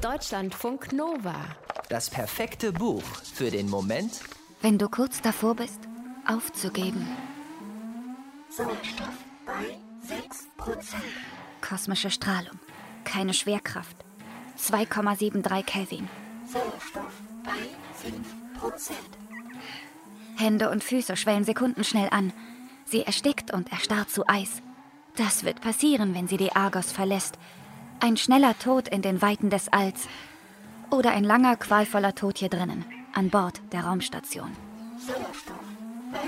Deutschlandfunk Nova. Das perfekte Buch für den Moment, wenn du kurz davor bist, aufzugeben. Sauerstoff bei 6%. Kosmische Strahlung, keine Schwerkraft. 2,73 Kelvin. Sauerstoff bei 5%. Hände und Füße schwellen sekundenschnell an. Sie erstickt und erstarrt zu Eis. Das wird passieren, wenn sie die Argos verlässt. Ein schneller Tod in den Weiten des Alls. Oder ein langer, qualvoller Tod hier drinnen, an Bord der Raumstation. Sauerstoff bei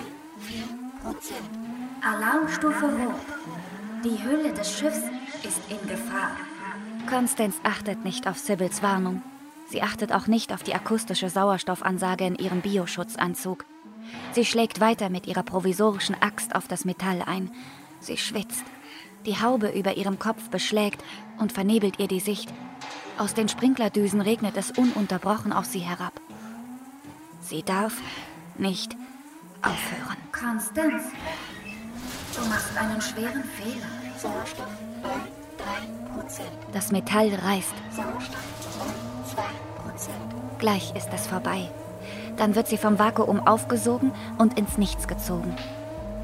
4%. Alarmstufe Rot. Die Hülle des Schiffs ist in Gefahr. Constance achtet nicht auf Sibyls Warnung. Sie achtet auch nicht auf die akustische Sauerstoffansage in ihrem Bioschutzanzug. Sie schlägt weiter mit ihrer provisorischen Axt auf das Metall ein. Sie schwitzt. Die Haube über ihrem Kopf beschlägt und vernebelt ihr die Sicht. Aus den Sprinklerdüsen regnet es ununterbrochen auf sie herab. Sie darf nicht aufhören. Constance, du machst einen schweren Fehler. Sauerstoff bei 3%. Das Metall reißt. Sauerstoff bei 2%. Gleich ist es vorbei. Dann wird sie vom Vakuum aufgesogen und ins Nichts gezogen.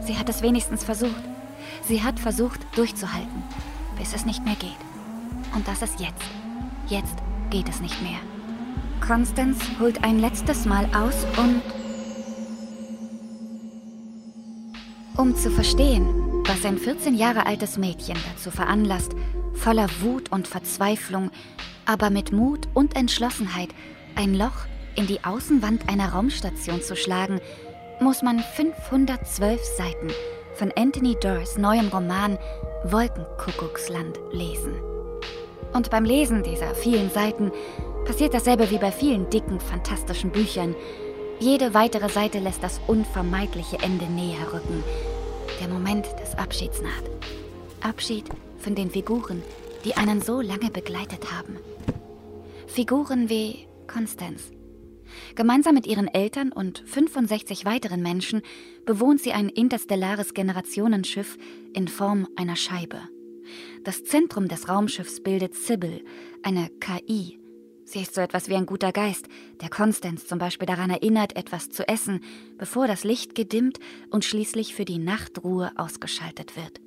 Sie hat es wenigstens versucht. Sie hat versucht, durchzuhalten, bis es nicht mehr geht. Und das ist jetzt. Jetzt geht es nicht mehr. Constance holt ein letztes Mal aus und... Um zu verstehen, was ein 14 Jahre altes Mädchen dazu veranlasst, voller Wut und Verzweiflung, aber mit Mut und Entschlossenheit ein Loch in die Außenwand einer Raumstation zu schlagen, muss man 512 Seiten von Anthony Doerrs neuem Roman Wolkenkuckucksland lesen. Und beim Lesen dieser vielen Seiten passiert dasselbe wie bei vielen dicken, fantastischen Büchern. Jede weitere Seite lässt das unvermeidliche Ende näher rücken. Der Moment des Abschieds naht. Abschied von den Figuren, die einen so lange begleitet haben. Figuren wie Constance, Gemeinsam mit ihren Eltern und 65 weiteren Menschen bewohnt sie ein interstellares Generationenschiff in Form einer Scheibe. Das Zentrum des Raumschiffs bildet Sybil, eine KI. Sie ist so etwas wie ein guter Geist, der Constance zum Beispiel daran erinnert, etwas zu essen, bevor das Licht gedimmt und schließlich für die Nachtruhe ausgeschaltet wird.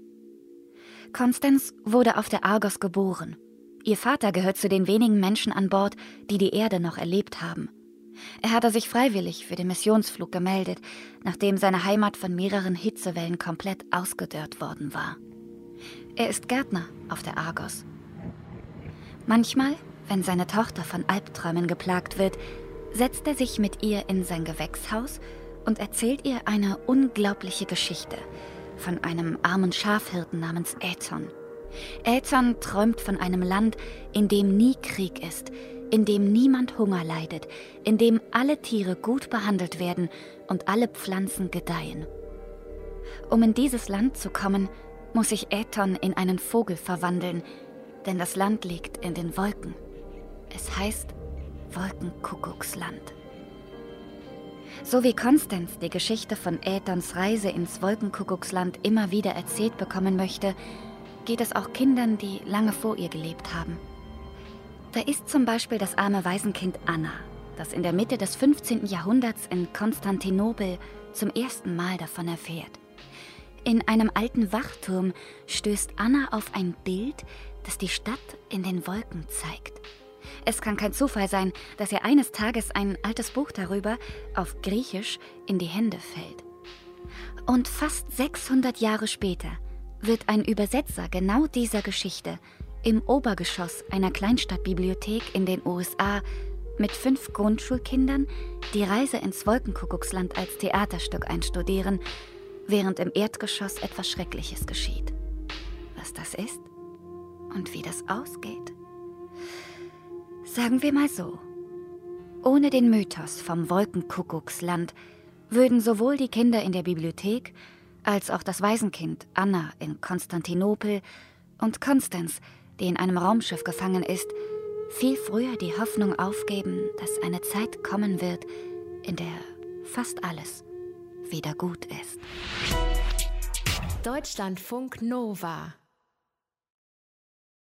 Constance wurde auf der Argos geboren. Ihr Vater gehört zu den wenigen Menschen an Bord, die die Erde noch erlebt haben. Er hatte sich freiwillig für den Missionsflug gemeldet, nachdem seine Heimat von mehreren Hitzewellen komplett ausgedörrt worden war. Er ist Gärtner auf der Argos. Manchmal, wenn seine Tochter von Albträumen geplagt wird, setzt er sich mit ihr in sein Gewächshaus und erzählt ihr eine unglaubliche Geschichte von einem armen Schafhirten namens Äton. Äton träumt von einem Land, in dem nie Krieg ist, in dem niemand Hunger leidet, in dem alle Tiere gut behandelt werden und alle Pflanzen gedeihen. Um in dieses Land zu kommen, muss sich Äton in einen Vogel verwandeln, denn das Land liegt in den Wolken. Es heißt Wolkenkuckucksland. So wie Konstanz die Geschichte von Äthons Reise ins Wolkenkuckucksland immer wieder erzählt bekommen möchte, geht es auch Kindern, die lange vor ihr gelebt haben. Da ist zum Beispiel das arme Waisenkind Anna, das in der Mitte des 15. Jahrhunderts in Konstantinopel zum ersten Mal davon erfährt. In einem alten Wachturm stößt Anna auf ein Bild, das die Stadt in den Wolken zeigt. Es kann kein Zufall sein, dass ihr eines Tages ein altes Buch darüber auf Griechisch in die Hände fällt. Und fast 600 Jahre später wird ein Übersetzer genau dieser Geschichte im Obergeschoss einer Kleinstadtbibliothek in den USA mit fünf Grundschulkindern die Reise ins Wolkenkuckucksland als Theaterstück einstudieren, während im Erdgeschoss etwas Schreckliches geschieht. Was das ist und wie das ausgeht. Sagen wir mal so. Ohne den Mythos vom Wolkenkuckucksland würden sowohl die Kinder in der Bibliothek als auch das Waisenkind Anna in Konstantinopel und Konstanz die in einem Raumschiff gefangen ist, viel früher die Hoffnung aufgeben, dass eine Zeit kommen wird, in der fast alles wieder gut ist. Deutschlandfunk Nova